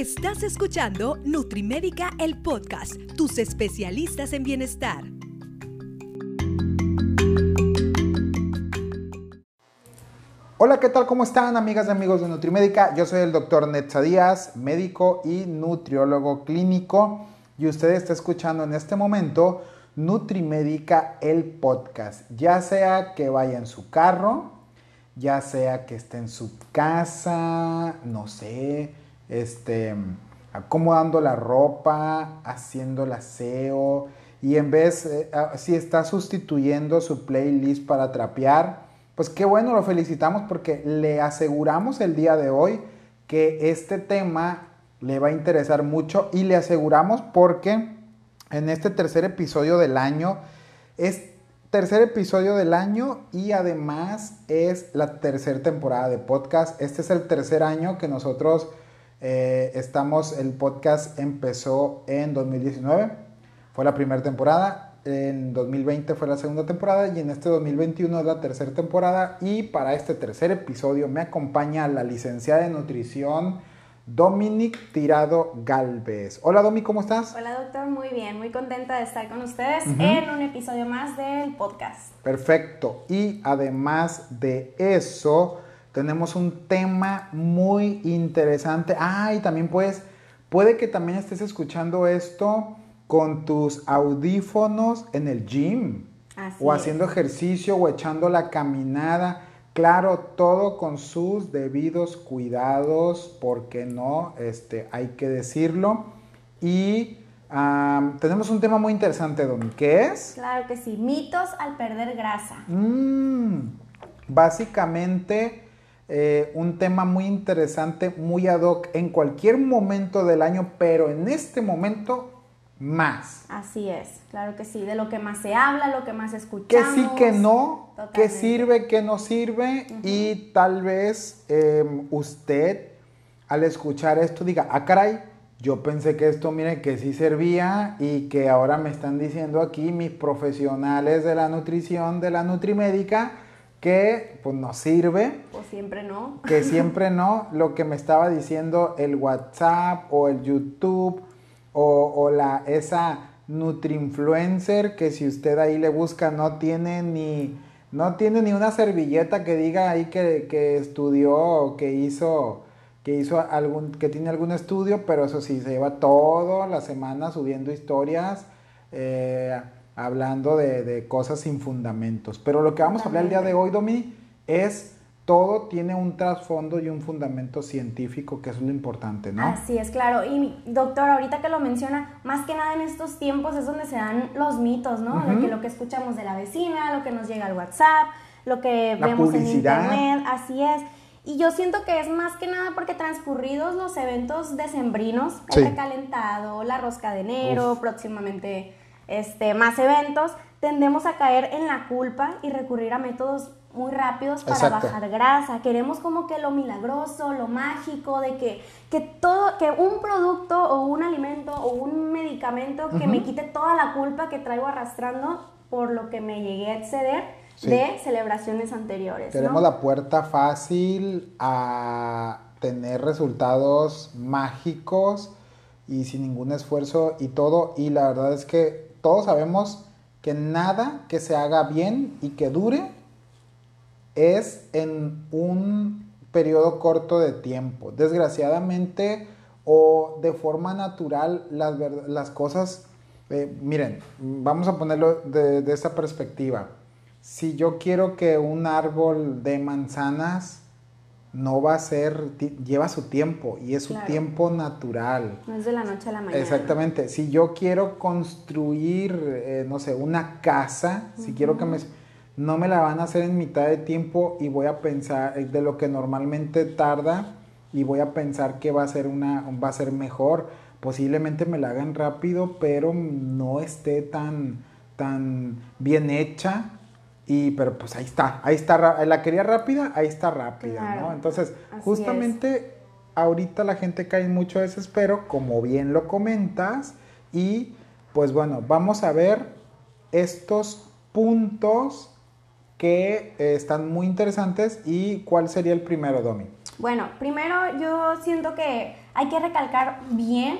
Estás escuchando Nutrimédica, el podcast, tus especialistas en bienestar. Hola, ¿qué tal? ¿Cómo están, amigas y amigos de Nutrimédica? Yo soy el doctor Netza Díaz, médico y nutriólogo clínico, y usted está escuchando en este momento Nutrimédica, el podcast. Ya sea que vaya en su carro, ya sea que esté en su casa, no sé, este, acomodando la ropa, haciendo el aseo, y en vez, eh, ah, si está sustituyendo su playlist para trapear, pues qué bueno, lo felicitamos porque le aseguramos el día de hoy que este tema le va a interesar mucho y le aseguramos porque en este tercer episodio del año es tercer episodio del año y además es la tercera temporada de podcast. Este es el tercer año que nosotros eh, estamos, el podcast empezó en 2019, fue la primera temporada en 2020 fue la segunda temporada y en este 2021 es la tercera temporada y para este tercer episodio me acompaña la licenciada de nutrición Dominic Tirado Galvez. Hola Domi, ¿cómo estás? Hola doctor, muy bien, muy contenta de estar con ustedes en un episodio más del podcast. Perfecto, y además de eso tenemos un tema muy interesante. Ah, y también pues puede que también estés escuchando esto con tus audífonos en el gym o haciendo ejercicio o echando la caminada. Claro, todo con sus debidos cuidados, porque no, este, hay que decirlo. Y tenemos un tema muy interesante, Domi, ¿qué es? Claro que sí, mitos al perder grasa. Mm, básicamente, eh, un tema muy interesante, muy ad hoc en cualquier momento del año, pero en este momento más. Así es, claro que sí, de lo que más se habla, lo que más escuchamos. Que sí, que no, que sirve, que no sirve y tal vez em, usted al escuchar esto diga, ah caray, yo pensé que esto, mire, que sí servía y que ahora me están diciendo aquí mis profesionales de la nutrición, de la nutrimédica, que pues no sirve. O siempre no. Que siempre no. Lo que me estaba diciendo el WhatsApp o el YouTube o, la, esa Nutri-influencer que si usted ahí le busca no tiene ni, no tiene ni una servilleta que diga ahí que, que estudió o que hizo, que hizo algún, que tiene algún estudio, pero eso sí, se lleva toda la semana subiendo historias, eh, hablando de, de, cosas sin fundamentos. Pero lo que vamos a hablar el día de hoy, Domi, es todo tiene un trasfondo y un fundamento científico, que es lo importante, ¿no? Así es, claro. Y doctor, ahorita que lo menciona, más que nada en estos tiempos es donde se dan los mitos, ¿no? que, lo que escuchamos de la vecina, lo que nos llega al WhatsApp, lo que vemos en internet, así es. Y yo siento que es más que nada porque transcurridos los eventos decembrinos, el recalentado, la rosca de enero, próximamente este, más eventos, tendemos a caer en la culpa y recurrir a métodos muy rápidos para bajar grasa. Queremos como que lo milagroso, lo mágico, de que, que todo, que un producto o un alimento o un medicamento que me quite toda la culpa que traigo arrastrando por lo que me llegué a exceder de celebraciones anteriores. Tenemos la puerta fácil a tener resultados mágicos y sin ningún esfuerzo y todo. Y la verdad es que todos sabemos que nada que se haga bien y que dure es en un periodo corto de tiempo. Desgraciadamente o de forma natural las, cosas, eh, miren, vamos a ponerlo de, esta perspectiva. Si yo quiero que un árbol de manzanas no va a ser, lleva su tiempo y es su tiempo natural. No es de la noche a la mañana. Exactamente. Si yo quiero construir, eh, no sé, una casa, si quiero que me no me la van a hacer en mitad de tiempo y voy a pensar eh, de lo que normalmente tarda y voy a pensar que va a ser una va a ser mejor posiblemente me la hagan rápido pero no esté tan tan bien hecha y pero pues ahí está ahí está la quería rápida ahí está rápida no entonces justamente ahorita la gente cae en mucho desespero como bien lo comentas y pues bueno vamos a ver estos puntos que eh, están muy interesantes. ¿Y cuál sería el primero, Domi? Bueno, primero yo siento que hay que recalcar bien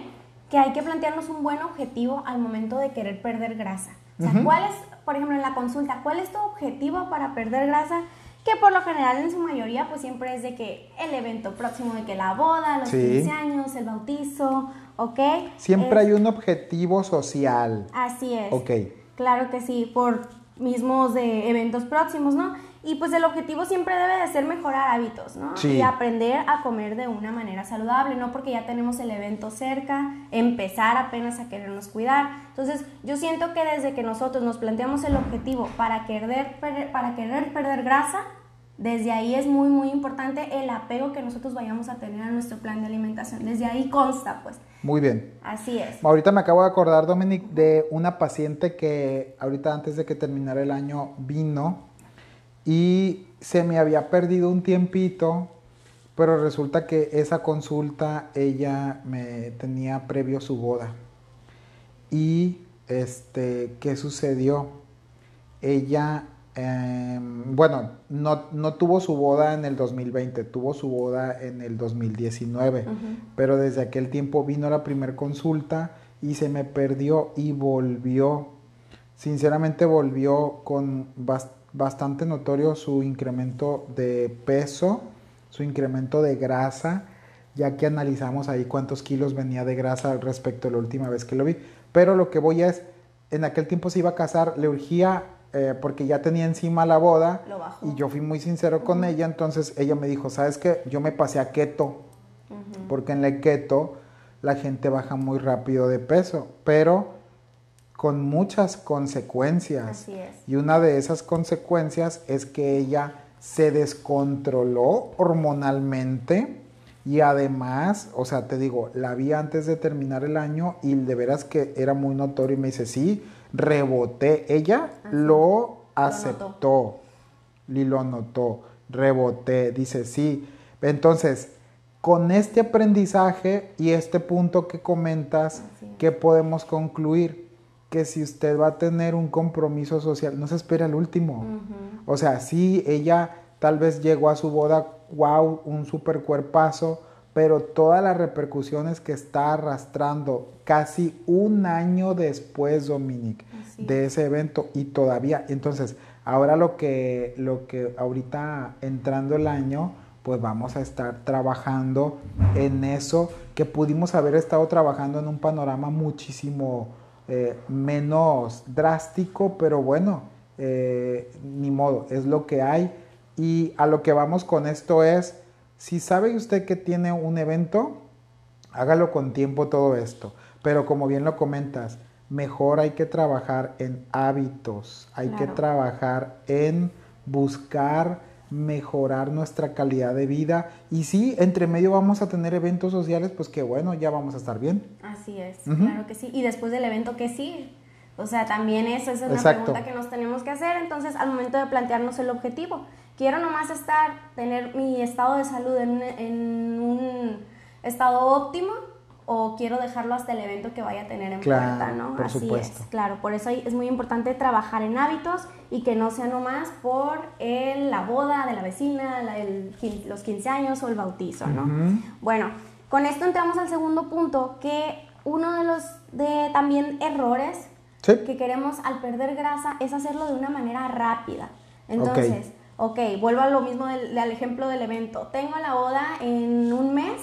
que hay que plantearnos un buen objetivo al momento de querer perder grasa. O sea, ¿cuál es, por ejemplo, en la consulta, cuál es tu objetivo para perder grasa? Que por lo general en su mayoría pues siempre es de que el evento próximo de que la boda, los 15 años, el bautizo, ¿ok? Siempre hay un objetivo social. Así es. Ok. Claro que sí, por mismos de eventos próximos, ¿no? Y pues el objetivo siempre debe de ser mejorar hábitos, ¿no? Y aprender a comer de una manera saludable, no porque ya tenemos el evento cerca, empezar apenas a querernos cuidar. Entonces, yo siento que desde que nosotros nos planteamos el objetivo para querer, para querer perder grasa, desde ahí es muy, muy importante el apego que nosotros vayamos a tener a nuestro plan de alimentación. Desde ahí consta, pues. Muy bien. Así es. Ahorita me acabo de acordar, Dominic, de una paciente que ahorita antes de que terminara el año vino y se me había perdido un tiempito, pero resulta que esa consulta ella me tenía previo su boda. Y este, ¿qué sucedió? Ella Em, bueno, no, no, tuvo su boda en el 2020, tuvo su boda en el 2019, pero desde aquel tiempo vino la primera consulta y se me perdió y volvió. Sinceramente volvió con bastante notorio su incremento de peso, su incremento de grasa, ya que analizamos ahí cuántos kilos venía de grasa respecto a la última vez que lo vi. Pero lo que voy es, en aquel tiempo se iba a casar, le urgía eh, porque ya tenía encima la boda. Y yo fui muy sincero con ella, entonces ella me dijo, ¿sabes qué? Yo me pasé a keto, porque en la keto la gente baja muy rápido de peso, pero con muchas consecuencias. Y una de esas consecuencias es que ella se descontroló hormonalmente y además, o sea, te digo, la vi antes de terminar el año y de veras que era muy notorio y me dice, sí, reboté. Ella lo aceptó y lo notó. Reboté, dice sí. Entonces, con este aprendizaje y este punto que comentas, ¿qué podemos concluir? Que si usted va a tener un compromiso social, no se espera el último. O sea, sí, ella tal vez llegó a su boda, wow, un super cuerpazo, pero todas las repercusiones que está arrastrando casi un año después, Dominic, de ese evento y todavía, entonces, ahora lo que, lo que ahorita entrando el año, pues vamos a estar trabajando en eso que pudimos haber estado trabajando en un panorama muchísimo eh, menos drástico, pero bueno, eh, ni modo, es lo que hay. Y a lo que vamos con esto es, si sabe usted que tiene un evento, hágalo con tiempo todo esto. Pero como bien lo comentas, mejor hay que trabajar en hábitos, hay que trabajar en buscar mejorar nuestra calidad de vida y si entre medio vamos a tener eventos sociales, pues que bueno, ya vamos a estar bien. Así es, claro que sí. Y después del evento, ¿qué sí? O sea, también esa es una pregunta que nos tenemos que hacer. Entonces, al momento de plantearnos el objetivo, quiero nomás estar, tener mi estado de salud en, un estado óptimo o quiero dejarlo hasta el evento que vaya a tener en puerta, ¿no? Por Así es, claro, por eso es muy importante trabajar en hábitos y que no sea nomás por el, la boda de la vecina, los 15 años o el bautizo, ¿no? Bueno, con esto entramos al segundo punto, que uno de los de también errores que queremos al perder grasa es hacerlo de una manera rápida. Entonces, ok, vuelvo a lo mismo del, al ejemplo del evento. Tengo la boda en un mes.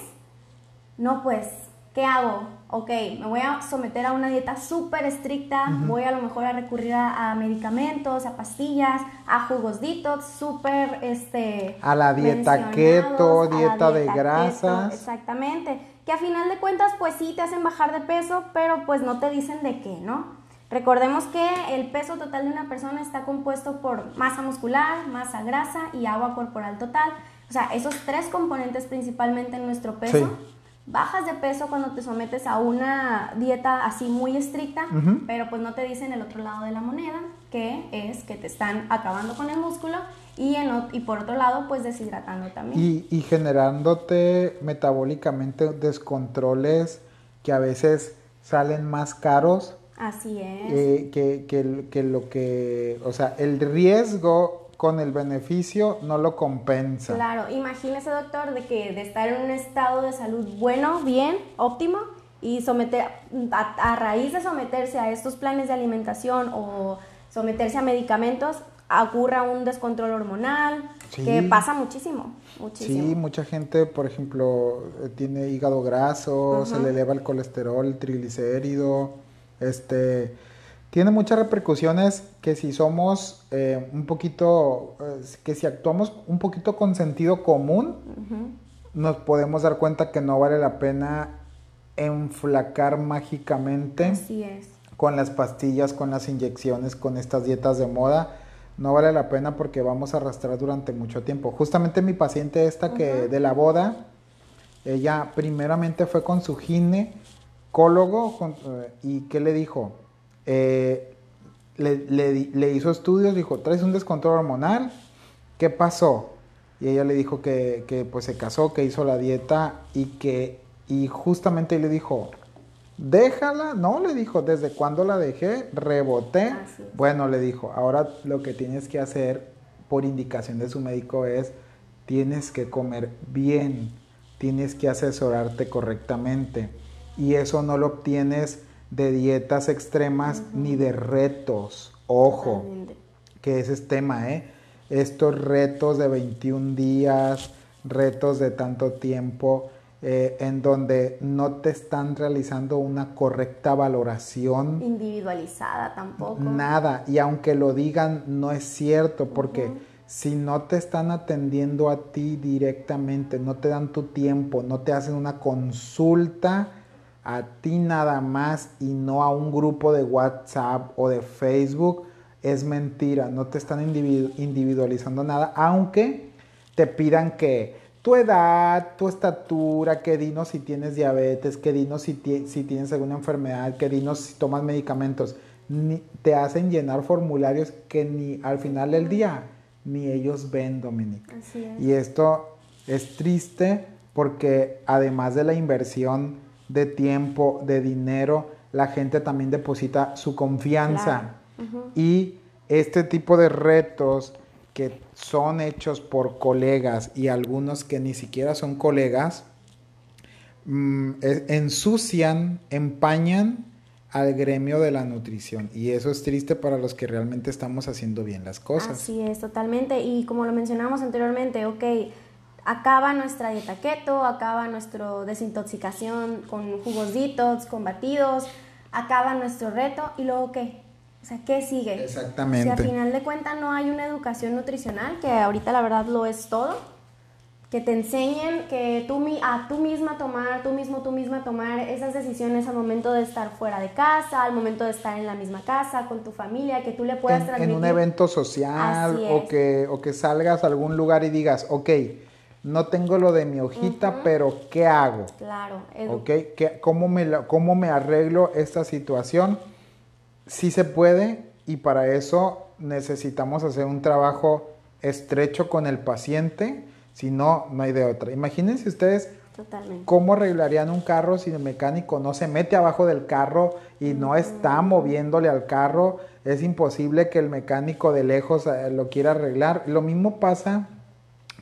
No, pues, ¿qué hago? Ok, me voy a someter a una dieta súper estricta, voy a lo mejor a recurrir a, medicamentos, a pastillas, a jugos detox, súper, este... A la dieta keto, dieta, de grasas. exactamente, que a final de cuentas, pues sí, te hacen bajar de peso, pero pues no te dicen de qué, ¿no? Recordemos que el peso total de una persona está compuesto por masa muscular, masa grasa y agua corporal total. O sea, esos tres componentes principalmente en nuestro peso. Bajas de peso cuando te sometes a una dieta así muy estricta, pero pues no te dicen el otro lado de la moneda, que es que te están acabando con el músculo y, en, y por otro lado pues deshidratando también. Y, y generándote metabólicamente descontroles que a veces salen más caros Así es. Eh, que, que, que, lo que, o sea, el riesgo con el beneficio no lo compensa. Claro, imagínese doctor de que de estar en un estado de salud bueno, bien, óptimo, y someter, a, raíz de someterse a estos planes de alimentación o someterse a medicamentos, ocurra un descontrol hormonal, que pasa muchísimo, muchísimo. Sí, mucha gente, por ejemplo, eh, tiene hígado graso, se le eleva el colesterol, el triglicérido, este, tiene muchas repercusiones que si somos eh, un poquito, eh, que si actuamos un poquito con sentido común, nos podemos dar cuenta que no vale la pena enflacar mágicamente. Así es. Con las pastillas, con las inyecciones, con estas dietas de moda no vale la pena porque vamos a arrastrar durante mucho tiempo. Justamente mi paciente esta que de la boda, ella primeramente fue con su ginecólogo eh, y ¿qué le dijo? Eh, le, hizo estudios, dijo, traes un descontrol hormonal, ¿qué pasó? Y ella le dijo que, que pues se casó, que hizo la dieta y que, y justamente le dijo, déjala, no, le dijo, desde cuando la dejé, reboté. Bueno, le dijo, ahora lo que tienes que hacer por indicación de su médico es, tienes que comer bien, tienes que asesorarte correctamente. Y eso no lo obtienes de dietas extremas ni de retos. Ojo, que ese es tema, ¿eh? Estos retos de 21 días, retos de tanto tiempo, eh, en donde no te están realizando una correcta valoración. Individualizada tampoco. Nada, y aunque lo digan, no es cierto, porque si no te están atendiendo a ti directamente, no te dan tu tiempo, no te hacen una consulta a ti nada más y no a un grupo de WhatsApp o de Facebook, es mentira, no te están individualizando nada, aunque te pidan que tu edad, tu estatura, que dinos si tienes diabetes, que dinos si, si tienes alguna enfermedad, que dinos si tomas medicamentos. te hacen llenar formularios que ni al final del día ni ellos ven, Dominique. Y esto es triste porque además de la inversión de tiempo, de dinero, la gente también deposita su confianza. Y este tipo de retos que son hechos por colegas y algunos que ni siquiera son colegas, mm, ensucian, empañan al gremio de la nutrición y eso es triste para los que realmente estamos haciendo bien las cosas. Así es, totalmente. Y como lo mencionamos anteriormente, ok, acaba nuestra dieta keto, acaba nuestra desintoxicación con jugos detox, con batidos, acaba nuestro reto y luego qué? O sea, ¿qué sigue? Exactamente. Si al final de cuentas no hay una educación nutricional, que ahorita la verdad lo es todo, que te enseñen que tú a tú misma tomar, tú mismo, tú misma tomar esas decisiones al momento de estar fuera de casa, al momento de estar en la misma casa, con tu familia, que tú le puedas en, transmitir. En un evento social o que, o que salgas a algún lugar y digas, ok, no tengo lo de mi hojita, pero ¿qué hago? Claro. Ok, ¿Qué, cómo, me, ¿cómo me arreglo esta situación? sí se puede y para eso necesitamos hacer un trabajo estrecho con el paciente, si no, no hay de otra. Imagínense ustedes cómo arreglarían un carro si el mecánico no se mete abajo del carro y no está moviéndole al carro. Es imposible que el mecánico de lejos eh, lo quiera arreglar. Lo mismo pasa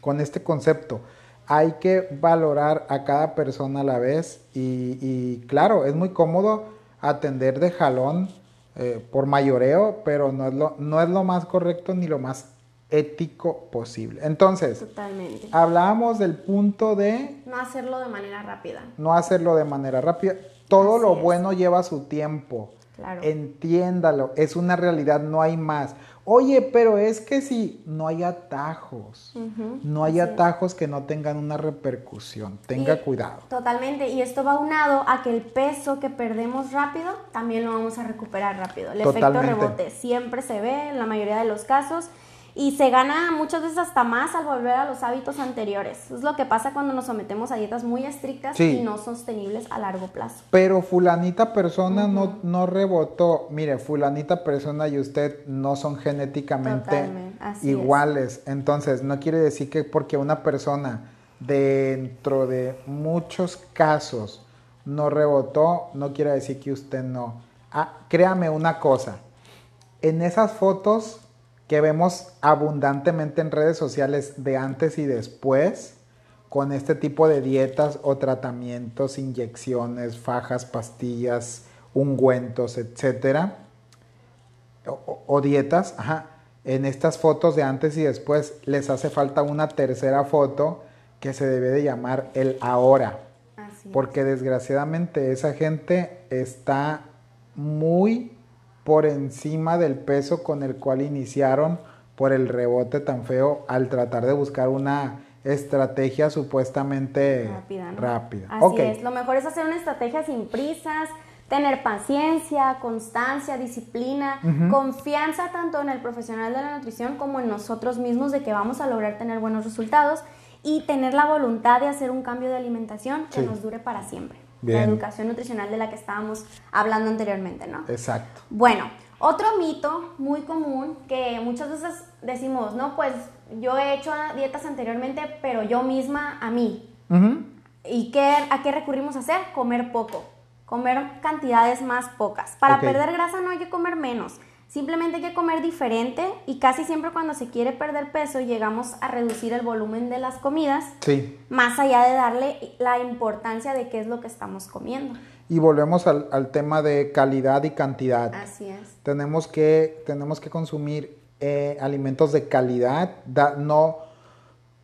con este concepto. Hay que valorar a cada persona a la vez y, y claro, es muy cómodo atender de jalón eh, por mayoreo, pero no es, lo, no es lo más correcto ni lo más ético posible. Entonces, Totalmente. hablábamos del punto de... No hacerlo de manera rápida. No hacerlo de manera rápida. Todo lo bueno lleva su tiempo. Claro. Entiéndalo, es una realidad, no hay más. Oye, pero es que si no hay atajos, no hay atajos que no tengan una repercusión, tenga cuidado. Totalmente, y esto va unado a que el peso que perdemos rápido también lo vamos a recuperar rápido. El efecto rebote siempre se ve en la mayoría de los casos y se gana muchas veces hasta más al volver a los hábitos anteriores. Es lo que pasa cuando nos sometemos a dietas muy estrictas y no sostenibles a largo plazo. Pero fulanita persona no, no rebotó. Mire, fulanita persona y usted no son genéticamente iguales. Entonces, no quiere decir que porque una persona dentro de muchos casos no rebotó, no quiere decir que usted no. Ah, créame una cosa, en esas fotos que vemos abundantemente en redes sociales de antes y después con este tipo de dietas o tratamientos, inyecciones, fajas, pastillas, ungüentos, etcétera, o, dietas, en estas fotos de antes y después les hace falta una tercera foto que se debe de llamar el ahora. porque desgraciadamente esa gente está muy por encima del peso con el cual iniciaron por el rebote tan feo al tratar de buscar una estrategia supuestamente rápida. Así es, lo mejor es hacer una estrategia sin prisas, tener paciencia, constancia, disciplina, confianza tanto en el profesional de la nutrición como en nosotros mismos de que vamos a lograr tener buenos resultados y tener la voluntad de hacer un cambio de alimentación que nos dure para siempre. La educación nutricional de la que estábamos hablando anteriormente, ¿no? Exacto. Bueno, otro mito muy común que muchas veces decimos, no, pues yo he hecho dietas anteriormente, pero yo misma a mí. ¿Y qué, a qué recurrimos a hacer? Comer poco, comer cantidades más pocas. Para perder grasa no hay que comer menos. Simplemente hay que comer diferente y casi siempre cuando se quiere perder peso llegamos a reducir el volumen de las comidas, sí. más allá de darle la importancia de qué es lo que estamos comiendo. Y volvemos al, tema de calidad y cantidad. Así es. Tenemos que, tenemos que consumir eh, alimentos de calidad. no,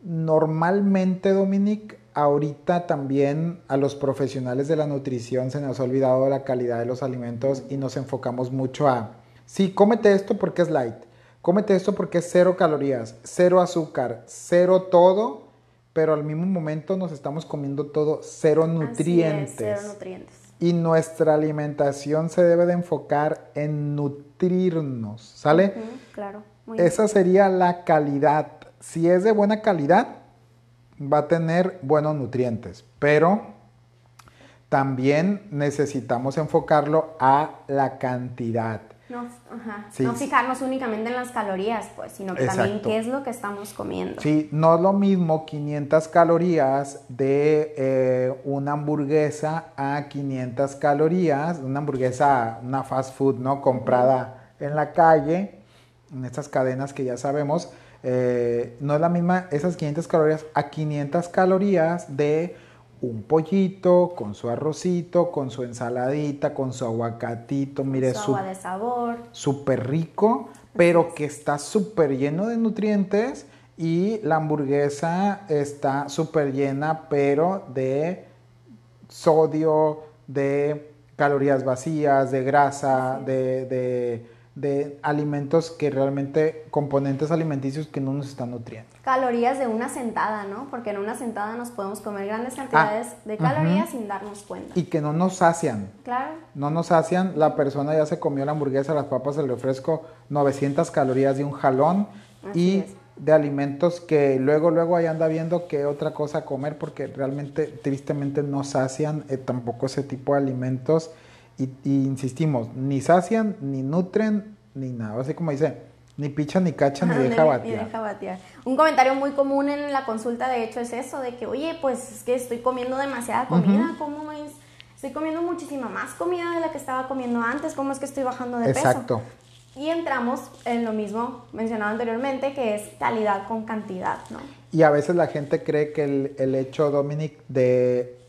normalmente, Dominic, ahorita también a los profesionales de la nutrición se nos ha olvidado la calidad de los alimentos y nos enfocamos mucho a Sí, cómete esto porque es light. Cómete esto porque es cero calorías, cero azúcar, cero todo, pero al mismo momento nos estamos comiendo todo cero nutrientes. cero nutrientes. Y nuestra alimentación se debe de enfocar en nutrirnos, ¿sale? claro. Esa sería la calidad. Si es de buena calidad, va a tener buenos nutrientes, pero también necesitamos enfocarlo a la cantidad. No, fijarnos únicamente en las calorías, pues, sino que también qué es lo que estamos comiendo. Sí, no es lo mismo 500 calorías de eh, una hamburguesa a 500 calorías, una hamburguesa, una fast food, ¿no? Comprada en la calle, en estas cadenas que ya sabemos, eh, no es la misma esas 500 calorías a 500 calorías de un pollito con su arrocito, con su ensaladita, con su aguacatito, mire su, agua de sabor. Súper rico, pero que está súper lleno de nutrientes y la hamburguesa está súper llena, pero de sodio, de calorías vacías, de grasa, de de alimentos que realmente, componentes alimenticios que no nos están nutriendo. Calorías de una sentada, ¿no? Porque en una sentada nos podemos comer grandes cantidades ah, de calorías sin darnos cuenta. Y que no nos sacian. Claro. No nos sacian, la persona ya se comió la hamburguesa, las papas, el refresco, 900 calorías de un jalón y de alimentos que luego, luego ahí anda viendo qué otra cosa comer porque realmente, tristemente, no sacian eh, tampoco ese tipo de alimentos y, insistimos, ni sacian, ni nutren, ni nada. Así como dice, ni picha, ni cacha, ni deja batear. Un comentario muy común en la consulta, de hecho, es eso, de que, oye, pues es que estoy comiendo demasiada comida, ¿cómo es? Estoy comiendo muchísima más comida de la que estaba comiendo antes, ¿cómo es que estoy bajando de peso? Exacto. Y entramos en lo mismo mencionado anteriormente, que es calidad con cantidad, ¿no? Y a veces la gente cree que el, el hecho, Dominic, de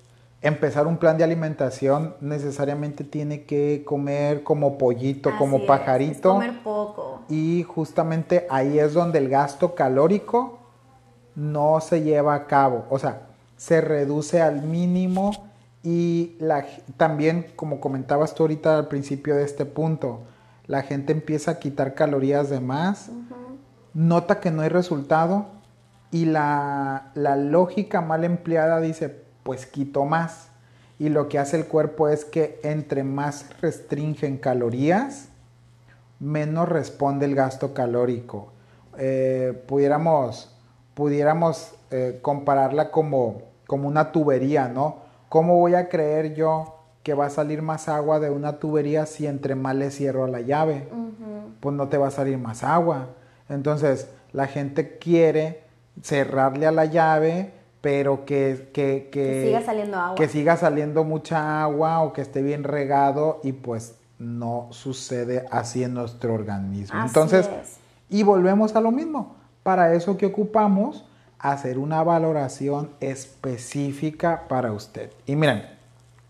empezar un plan de alimentación necesariamente tiene que comer como pollito, como pajarito. comer poco. Y justamente ahí es donde el gasto calórico no se lleva a cabo. O sea, se reduce al mínimo y la, también, como comentabas tú ahorita al principio de este punto, la gente empieza a quitar calorías de más, nota que no hay resultado y la, la lógica mal empleada dice, pues quito más. Y lo que hace el cuerpo es que entre más restringen calorías, menos responde el gasto calórico. Eh, pudiéramos pudiéramos eh, compararla como, como una tubería, ¿no? ¿Cómo voy a creer yo que va a salir más agua de una tubería si entre más le cierro la llave? Pues no te va a salir más agua. Entonces, la gente quiere cerrarle a la llave pero que, que, que, siga saliendo agua. Que siga saliendo mucha agua o que esté bien regado y pues no sucede así en nuestro organismo. Entonces, Y volvemos a lo mismo. Para eso que ocupamos, hacer una valoración específica para usted. Y miren,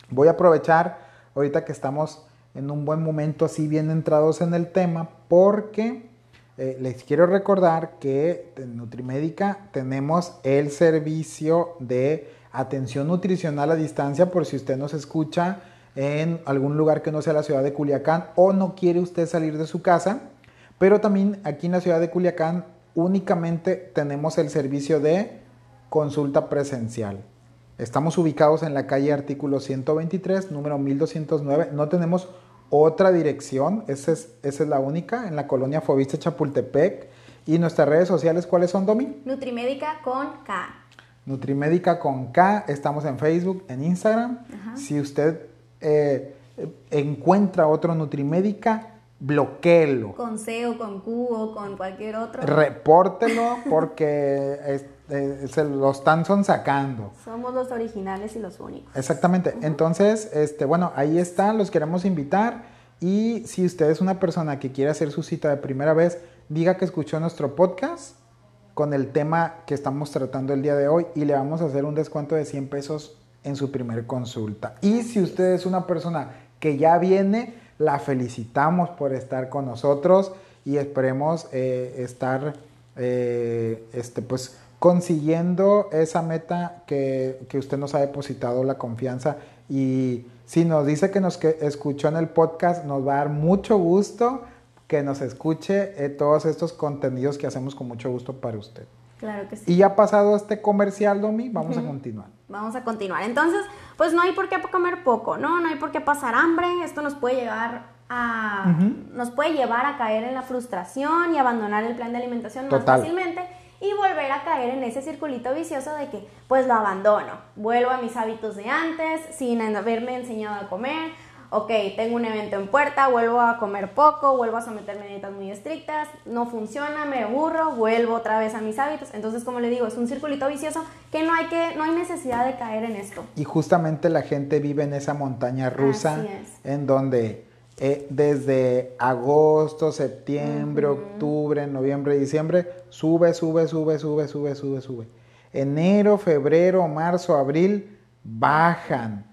voy a aprovechar ahorita que estamos en un buen momento así bien entrados en el tema porque eh, les quiero recordar que en Nutrimédica tenemos el servicio de atención nutricional a distancia por si usted nos escucha en algún lugar que no sea la ciudad de Culiacán o no quiere usted salir de su casa. Pero también aquí en la ciudad de Culiacán únicamente tenemos el servicio de consulta presencial. Estamos ubicados en la calle artículo 123, número 1209. No tenemos otra dirección, esa es, esa es la única, en la colonia Fobiste Chapultepec. ¿Y nuestras redes sociales cuáles son, Domi? Nutrimédica con K. Nutrimédica con K, estamos en Facebook, en Instagram. Si usted eh, encuentra otro Nutrimédica, bloqueelo. Con C o con Q o con cualquier otro. Repórtelo porque eh, se lo están sacando. Somos los originales y los únicos. Exactamente. Entonces, este, bueno, ahí están, los queremos invitar. Y si usted es una persona que quiere hacer su cita de primera vez, diga que escuchó nuestro podcast con el tema que estamos tratando el día de hoy y le vamos a hacer un descuento de 100 pesos en su primer consulta. Y si usted es una persona que ya viene, la felicitamos por estar con nosotros y esperemos eh, estar eh, este, pues, consiguiendo esa meta que, usted nos ha depositado la confianza y si nos dice que nos escuchó en el podcast, nos va a dar mucho gusto que nos escuche eh, todos estos contenidos que hacemos con mucho gusto para usted. Claro que sí. Y ya pasado este comercial, Domi, vamos a continuar. Vamos a continuar. Entonces, pues no hay por qué comer poco, ¿no? No hay por qué pasar hambre. Esto nos puede llevar a, nos puede llevar a caer en la frustración y abandonar el plan de alimentación más fácilmente y volver a caer en ese circulito vicioso de que pues lo abandono, vuelvo a mis hábitos de antes sin haberme enseñado a comer, ok, tengo un evento en puerta, vuelvo a comer poco, vuelvo a someterme a dietas muy estrictas, no funciona, me aburro, vuelvo otra vez a mis hábitos. Entonces, como le digo, es un circulito vicioso que no hay que no hay necesidad de caer en esto. Y justamente la gente vive en esa montaña rusa en donde eh, desde agosto, septiembre, octubre, noviembre, diciembre, sube, sube, sube, sube, sube, sube, sube. Enero, febrero, marzo, abril, bajan.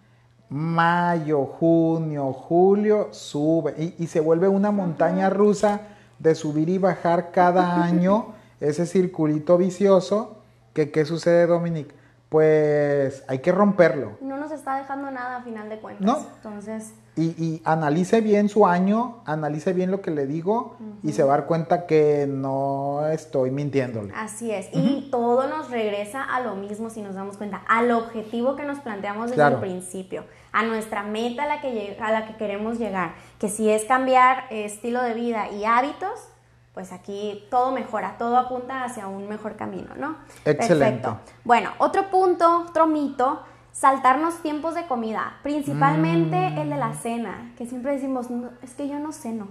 Mayo, junio, julio, sube. Y, se vuelve una montaña rusa de subir y bajar cada año ese circulito vicioso. Que, ¿Qué sucede, Dominic? Pues hay que romperlo. No nos está dejando nada a final de cuentas. No. Entonces y, analice bien su año, analice bien lo que le digo y se va a dar cuenta que no estoy mintiéndole. Así es. Y todo nos regresa a lo mismo si nos damos cuenta, al objetivo que nos planteamos desde el principio, a nuestra meta a la, que, a la que queremos llegar, que si es cambiar estilo de vida y hábitos, pues aquí todo mejora, todo apunta hacia un mejor camino, ¿no? Excelente. Perfecto. Bueno, otro punto, otro mito saltarnos tiempos de comida, principalmente el de la mm. cena, que siempre decimos, es que yo no ceno,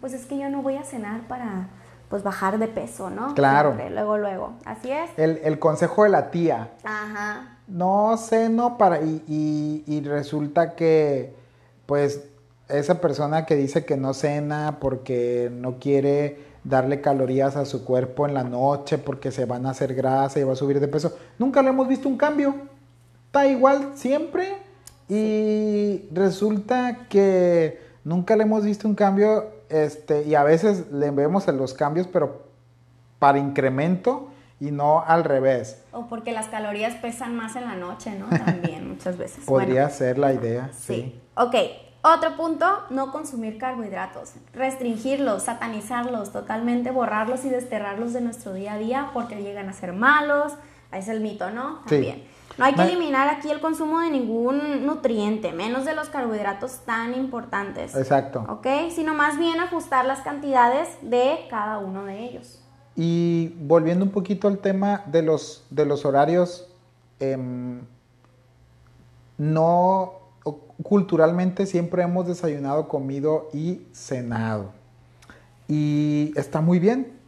pues es que yo no voy a cenar para pues bajar de peso, ¿no? Claro. luego, luego, así es. El, consejo de la tía. Ajá. No ceno para, y, y resulta que, pues, esa persona que dice que no cena porque no quiere darle calorías a su cuerpo en la noche porque se van a hacer grasa y va a subir de peso, nunca le hemos visto un cambio está igual siempre y resulta que nunca le hemos visto un cambio este, y a veces le vemos en los cambios, pero para incremento y no al revés. O porque las calorías pesan más en la noche, ¿no? También muchas veces. Podría ser la idea, sí. sí. Ok, otro punto, no consumir carbohidratos, restringirlos, satanizarlos, totalmente borrarlos y desterrarlos de nuestro día a día porque llegan a ser malos, es el mito, ¿no? También. No hay que eliminar aquí el consumo de ningún nutriente, menos de los carbohidratos tan importantes. Exacto. ¿Ok? Sino más bien ajustar las cantidades de cada uno de ellos. Y volviendo un poquito al tema de los, de los horarios, em, no, culturalmente siempre hemos desayunado, comido y cenado. Y está muy bien.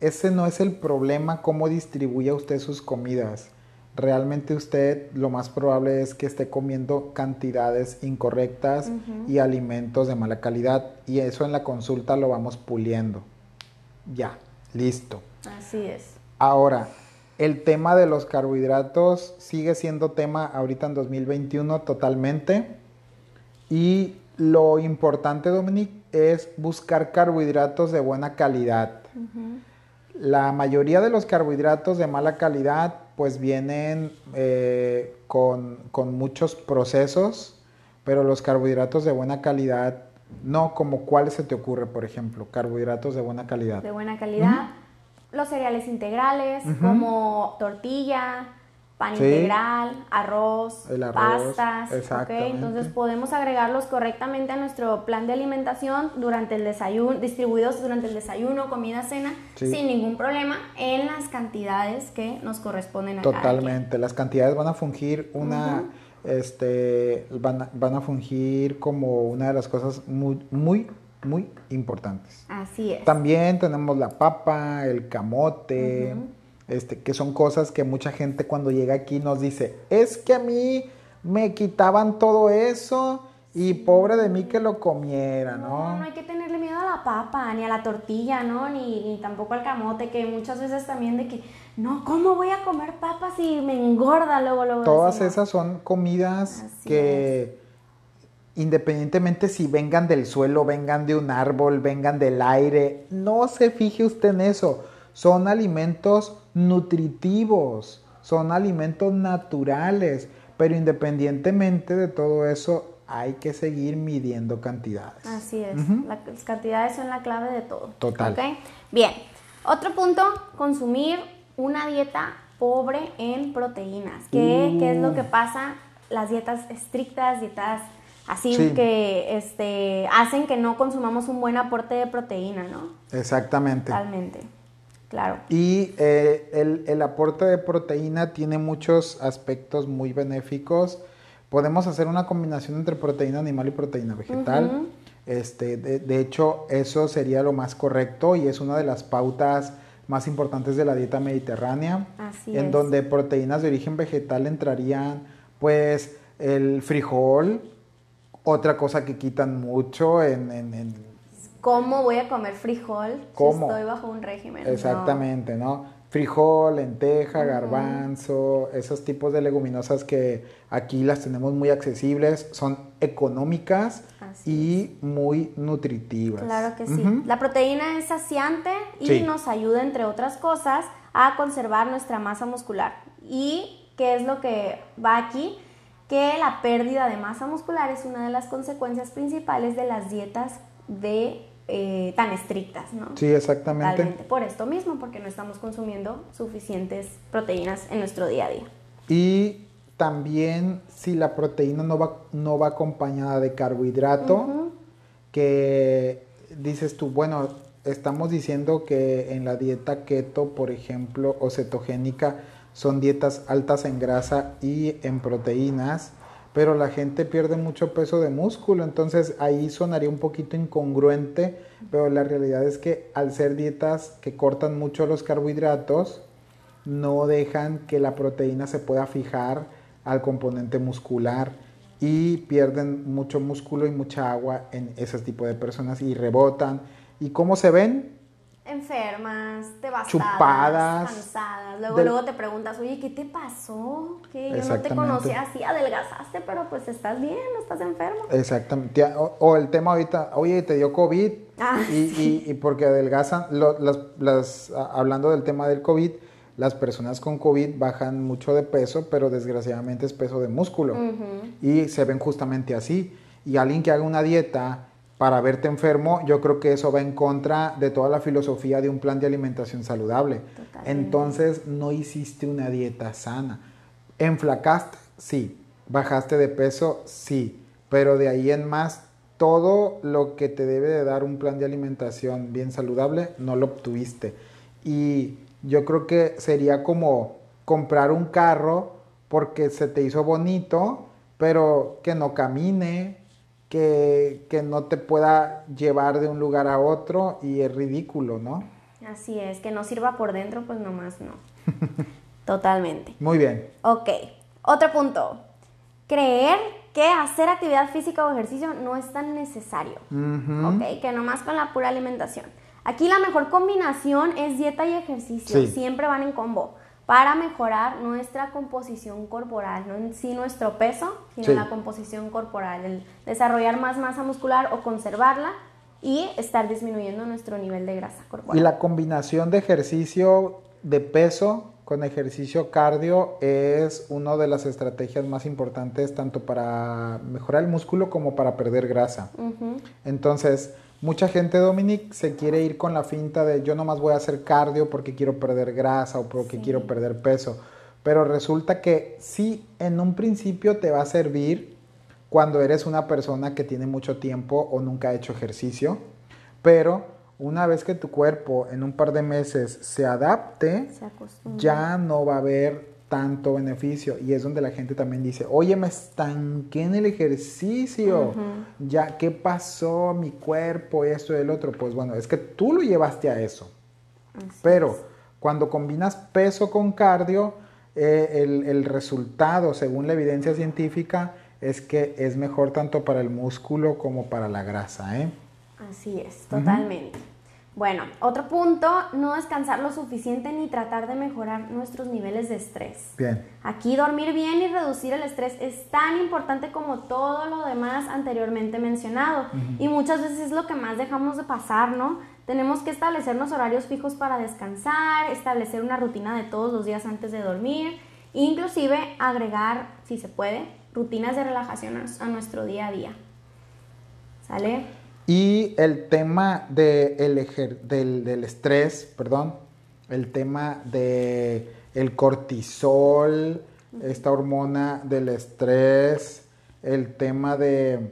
Ese no es el problema, cómo distribuye usted sus comidas realmente usted lo más probable es que esté comiendo cantidades incorrectas y alimentos de mala calidad y eso en la consulta lo vamos puliendo. ya, listo. Así es. Ahora, el tema de los carbohidratos sigue siendo tema ahorita en 2021 totalmente. Y lo importante, Dominic, es buscar carbohidratos de buena calidad. La mayoría de los carbohidratos de mala calidad pues vienen eh, con, con, muchos procesos, pero los carbohidratos de buena calidad, no como cuáles se te ocurre, por ejemplo, carbohidratos de buena calidad. De buena calidad, los cereales integrales, como tortilla, pan integral, arroz, pastas, entonces podemos agregarlos correctamente a nuestro plan de alimentación durante el desayuno, distribuidos durante el desayuno, comida, cena, sin ningún problema en las cantidades que nos corresponden a Totalmente, las cantidades van a fungir una este van, van a fungir como una de las cosas muy muy muy importantes. Así es. También tenemos la papa, el camote, este, que son cosas que mucha gente cuando llega aquí nos dice, es que a mí me quitaban todo eso y pobre de mí que lo comiera, ¿no? No, no hay que tenerle miedo a la papa, ni a la tortilla, ¿no? Ni, tampoco al camote, que muchas veces también de que, no, ¿cómo voy a comer papas si me engorda luego, luego? Todas esas son comidas que independientemente si vengan del suelo, vengan de un árbol, vengan del aire, no se fije usted en eso. Son alimentos nutritivos, son alimentos naturales, pero independientemente de todo eso, hay que seguir midiendo cantidades. Así es, las cantidades son la clave de todo. Total. Bien, otro punto, consumir una dieta pobre en proteínas. ¿Qué, ¿Qué es lo que uh. pasa? Las dietas estrictas, dietas así que este, hacen que no consumamos un buen aporte de proteína, ¿no? Exactamente. Totalmente, claro. Y eh, el, aporte de proteína tiene muchos aspectos muy benéficos. Podemos hacer una combinación entre proteína animal y proteína vegetal. este, de, hecho, eso sería lo más correcto y es una de las pautas más importantes de la dieta mediterránea, Así en donde proteínas de origen vegetal entrarían, pues, el frijol, otra cosa que quitan mucho en... en, ¿Cómo voy a comer frijol si estoy bajo un régimen? Exactamente, ¿no? Frijol, lenteja, garbanzo, esos tipos de leguminosas que aquí las tenemos muy accesibles, son económicas y muy nutritivas. Claro que sí. La proteína es saciante y nos ayuda, entre otras cosas, a conservar nuestra masa muscular. ¿Y qué es lo que va aquí? que la pérdida de masa muscular es una de las consecuencias principales de las dietas de eh, tan estrictas, ¿no? Sí, exactamente. Por esto mismo, porque no estamos consumiendo suficientes proteínas en nuestro día a día. Y también si la proteína no va, no va acompañada de carbohidrato, que dices tú, bueno, estamos diciendo que en la dieta keto, por ejemplo, o cetogénica, son dietas altas en grasa y en proteínas, pero la gente pierde mucho peso de músculo, entonces ahí sonaría un poquito incongruente, pero la realidad es que al ser dietas que cortan mucho los carbohidratos, no dejan que la proteína se pueda fijar al componente muscular y pierden mucho músculo y mucha agua en ese tipo de personas y rebotan. ¿Y cómo se ven? Enfermas, devastadas, chupadas, cansadas. Luego, luego te preguntas, oye, ¿qué te pasó? Que yo no te conocía así, adelgazaste, pero pues estás bien, no estás enfermo. Exactamente. O, el tema ahorita, oye, te dio COVID. Ah, y, y, porque adelgazan, las, las, hablando del tema del COVID, las personas con COVID bajan mucho de peso, pero desgraciadamente es peso de músculo. Y se ven justamente así. Y alguien que haga una dieta para verte enfermo, yo creo que eso va en contra de toda la filosofía de un plan de alimentación saludable. Entonces no hiciste una dieta sana. ¿Enflacaste? Sí. ¿Bajaste de peso? Sí. Pero de ahí en más, todo lo que te debe de dar un plan de alimentación bien saludable, no lo obtuviste. Y yo creo que sería como comprar un carro porque se te hizo bonito, pero que no camine, que, no te pueda llevar de un lugar a otro y es ridículo, ¿no? Así es, que no sirva por dentro, pues nomás no. Totalmente. Muy bien. Ok, otro punto. Creer que hacer actividad física o ejercicio no es tan necesario. Ok, que nomás con la pura alimentación. Aquí la mejor combinación es dieta y ejercicio, siempre van en combo para mejorar nuestra composición corporal, no en sí nuestro peso, sino la composición corporal, el desarrollar más masa muscular o conservarla y estar disminuyendo nuestro nivel de grasa corporal. Y la combinación de ejercicio de peso con ejercicio cardio es una de las estrategias más importantes tanto para mejorar el músculo como para perder grasa. Entonces, mucha gente, Dominic, se quiere ir con la finta de yo nomás voy a hacer cardio porque quiero perder grasa o porque quiero perder peso. Pero resulta que sí, en un principio te va a servir cuando eres una persona que tiene mucho tiempo o nunca ha hecho ejercicio, pero una vez que tu cuerpo en un par de meses se adapte, ya no va a haber tanto beneficio. Y es donde la gente también dice, oye, me estanqué en el ejercicio, ya, ¿qué pasó? Mi cuerpo, esto y el otro. Pues bueno, es que tú lo llevaste a eso. Pero cuando combinas peso con cardio, eh, el, el resultado, según la evidencia científica, es que es mejor tanto para el músculo como para la grasa, ¿eh? Así es, totalmente. Bueno, otro punto, no descansar lo suficiente ni tratar de mejorar nuestros niveles de estrés. Bien. Aquí dormir bien y reducir el estrés es tan importante como todo lo demás anteriormente mencionado. Y muchas veces es lo que más dejamos de pasar, ¿no? Tenemos que establecernos horarios fijos para descansar, establecer una rutina de todos los días antes de dormir, inclusive agregar, si se puede, rutinas de relajación a nuestro día a día. ¿Sale? Y el tema de del, del, estrés, perdón, el tema de el cortisol, esta hormona del estrés, el tema de,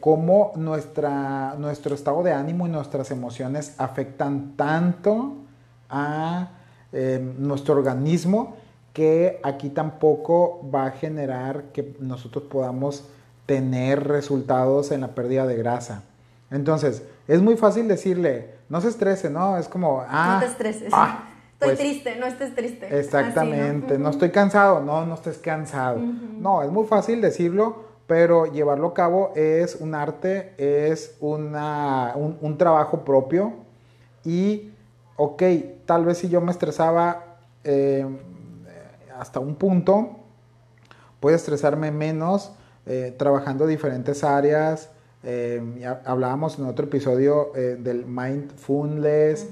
cómo nuestro estado de ánimo y nuestras emociones afectan tanto a em, nuestro organismo que aquí tampoco va a generar que nosotros podamos tener resultados en la pérdida de grasa. Entonces, es muy fácil decirle, no se estrese, ¿no? Es como, ah. No te estreses. Ah, estoy pues triste, no estés triste. Exactamente. ¿no? estoy cansado, no, no estés cansado. No, es muy fácil decirlo, pero llevarlo a cabo es un arte, es una, un, trabajo propio. Y, ok, tal vez si yo me estresaba eh, hasta un punto, puedo estresarme menos eh, trabajando diferentes áreas eh, hablábamos en otro episodio eh, del mindfulness,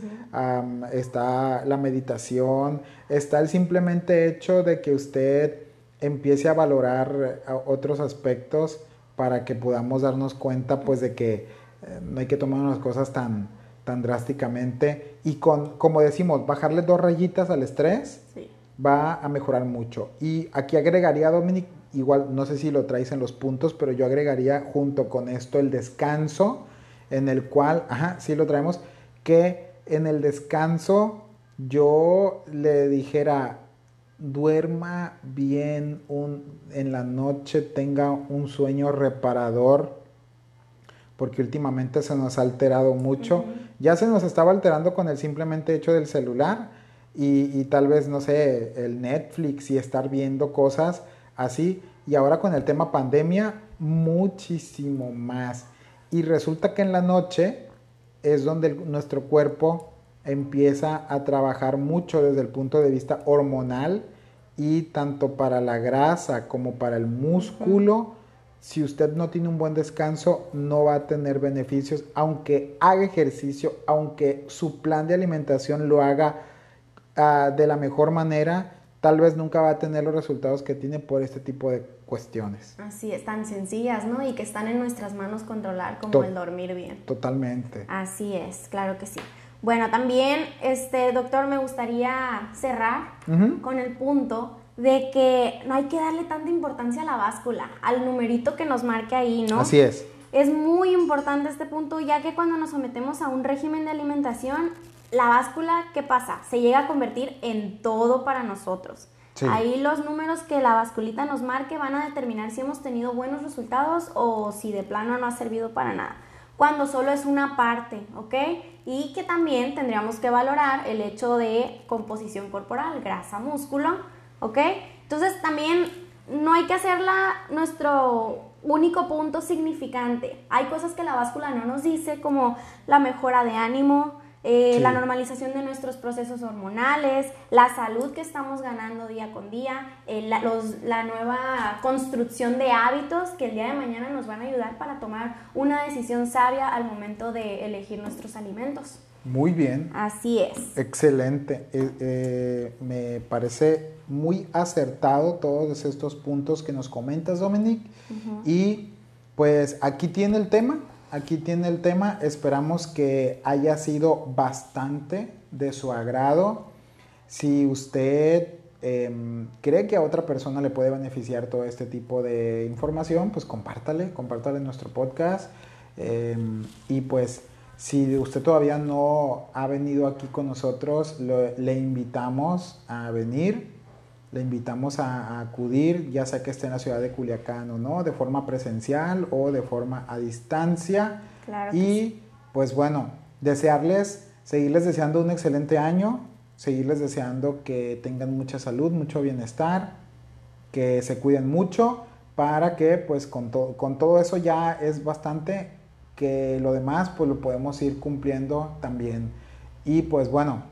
está la meditación, está el simplemente hecho de que usted empiece a valorar eh, otros aspectos para que podamos darnos cuenta pues de que no hay que tomar unas cosas tan, tan drásticamente. Y con, como decimos, bajarle dos rayitas al estrés va a mejorar mucho. Y aquí agregaría, Dominic, igual no sé si lo traes en los puntos, pero yo agregaría junto con esto el descanso, en el cual, ajá, sí lo traemos, que en el descanso yo le dijera, duerma bien un, en la noche, tenga un sueño reparador, porque últimamente se nos ha alterado mucho. Ya se nos estaba alterando con el simplemente hecho del celular y, y tal vez, no sé, el Netflix y estar viendo cosas así. Y ahora con el tema pandemia, muchísimo más. Y resulta que en la noche es donde nuestro cuerpo empieza a trabajar mucho desde el punto de vista hormonal y tanto para la grasa como para el músculo. Si usted no tiene un buen descanso, no va a tener beneficios, aunque haga ejercicio, aunque su plan de alimentación lo haga ah, de la mejor manera, tal vez nunca va a tener los resultados que tiene por este tipo de cuestiones. Así es, tan sencillas, ¿no? Y que están en nuestras manos controlar como el dormir bien. Totalmente. Así es, claro que sí. Bueno, también, este, doctor, me gustaría cerrar con el punto de que no hay que darle tanta importancia a la báscula, al numerito que nos marque ahí, ¿no? Así es. Es muy importante este punto, ya que cuando nos sometemos a un régimen de alimentación, la báscula, ¿qué pasa? Se llega a convertir en todo para nosotros. Ahí los números que la basculita nos marque van a determinar si hemos tenido buenos resultados o si de plano no ha servido para nada. Cuando solo es una parte, ¿ok? Y que también tendríamos que valorar el hecho de composición corporal, grasa, músculo, ¿ok? Entonces también no hay que hacerla nuestro único punto significante. Hay cosas que la báscula no nos dice, como la mejora de ánimo, eh, la normalización de nuestros procesos hormonales, la salud que estamos ganando día con día, eh, la, la, nueva construcción de hábitos que el día de mañana nos van a ayudar para tomar una decisión sabia al momento de elegir nuestros alimentos. Muy bien. Así es. Excelente. Eh, me parece muy acertado todos estos puntos que nos comentas, Dominic. Y pues aquí tiene el tema aquí tiene el tema. Esperamos que haya sido bastante de su agrado. Si usted em, cree que a otra persona le puede beneficiar todo este tipo de información, pues compártale, compártale nuestro podcast. Em, y pues si usted todavía no ha venido aquí con nosotros, le invitamos a venir le invitamos a, acudir, ya sea que esté en la ciudad de Culiacán o no, de forma presencial o de forma a distancia. y pues bueno, desearles, seguirles deseando un excelente año, seguirles deseando que tengan mucha salud, mucho bienestar, que se cuiden mucho para que pues con, con todo eso ya es bastante que lo demás pues lo podemos ir cumpliendo también. Y pues bueno,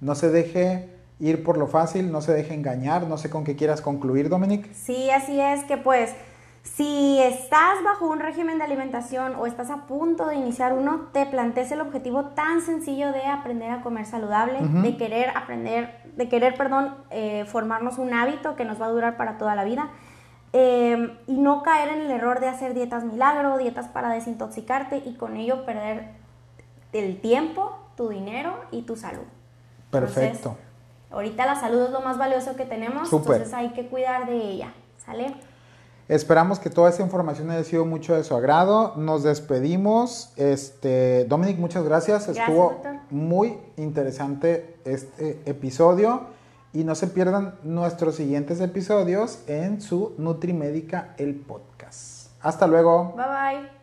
no se deje ir por lo fácil, no se deje engañar, no sé con qué quieras concluir, Dominic. Sí, así es que pues si estás bajo un régimen de alimentación o estás a punto de iniciar uno, te plantees el objetivo tan sencillo de aprender a comer saludable, de querer aprender, de querer, perdón, eh, formarnos un hábito que nos va a durar para toda la vida. Em, y no caer en el error de hacer dietas milagro, dietas para desintoxicarte y con ello perder el tiempo, tu dinero y tu salud. Perfecto. Ahorita la salud es lo más valioso que tenemos, entonces hay que cuidar de ella, ¿sale? Esperamos que toda esta información haya sido mucho de su agrado. Nos despedimos. Este, Dominic, muchas gracias. Estuvo muy interesante este episodio. Y no se pierdan nuestros siguientes episodios en su Nutrimédica, el podcast. Hasta luego. Bye bye.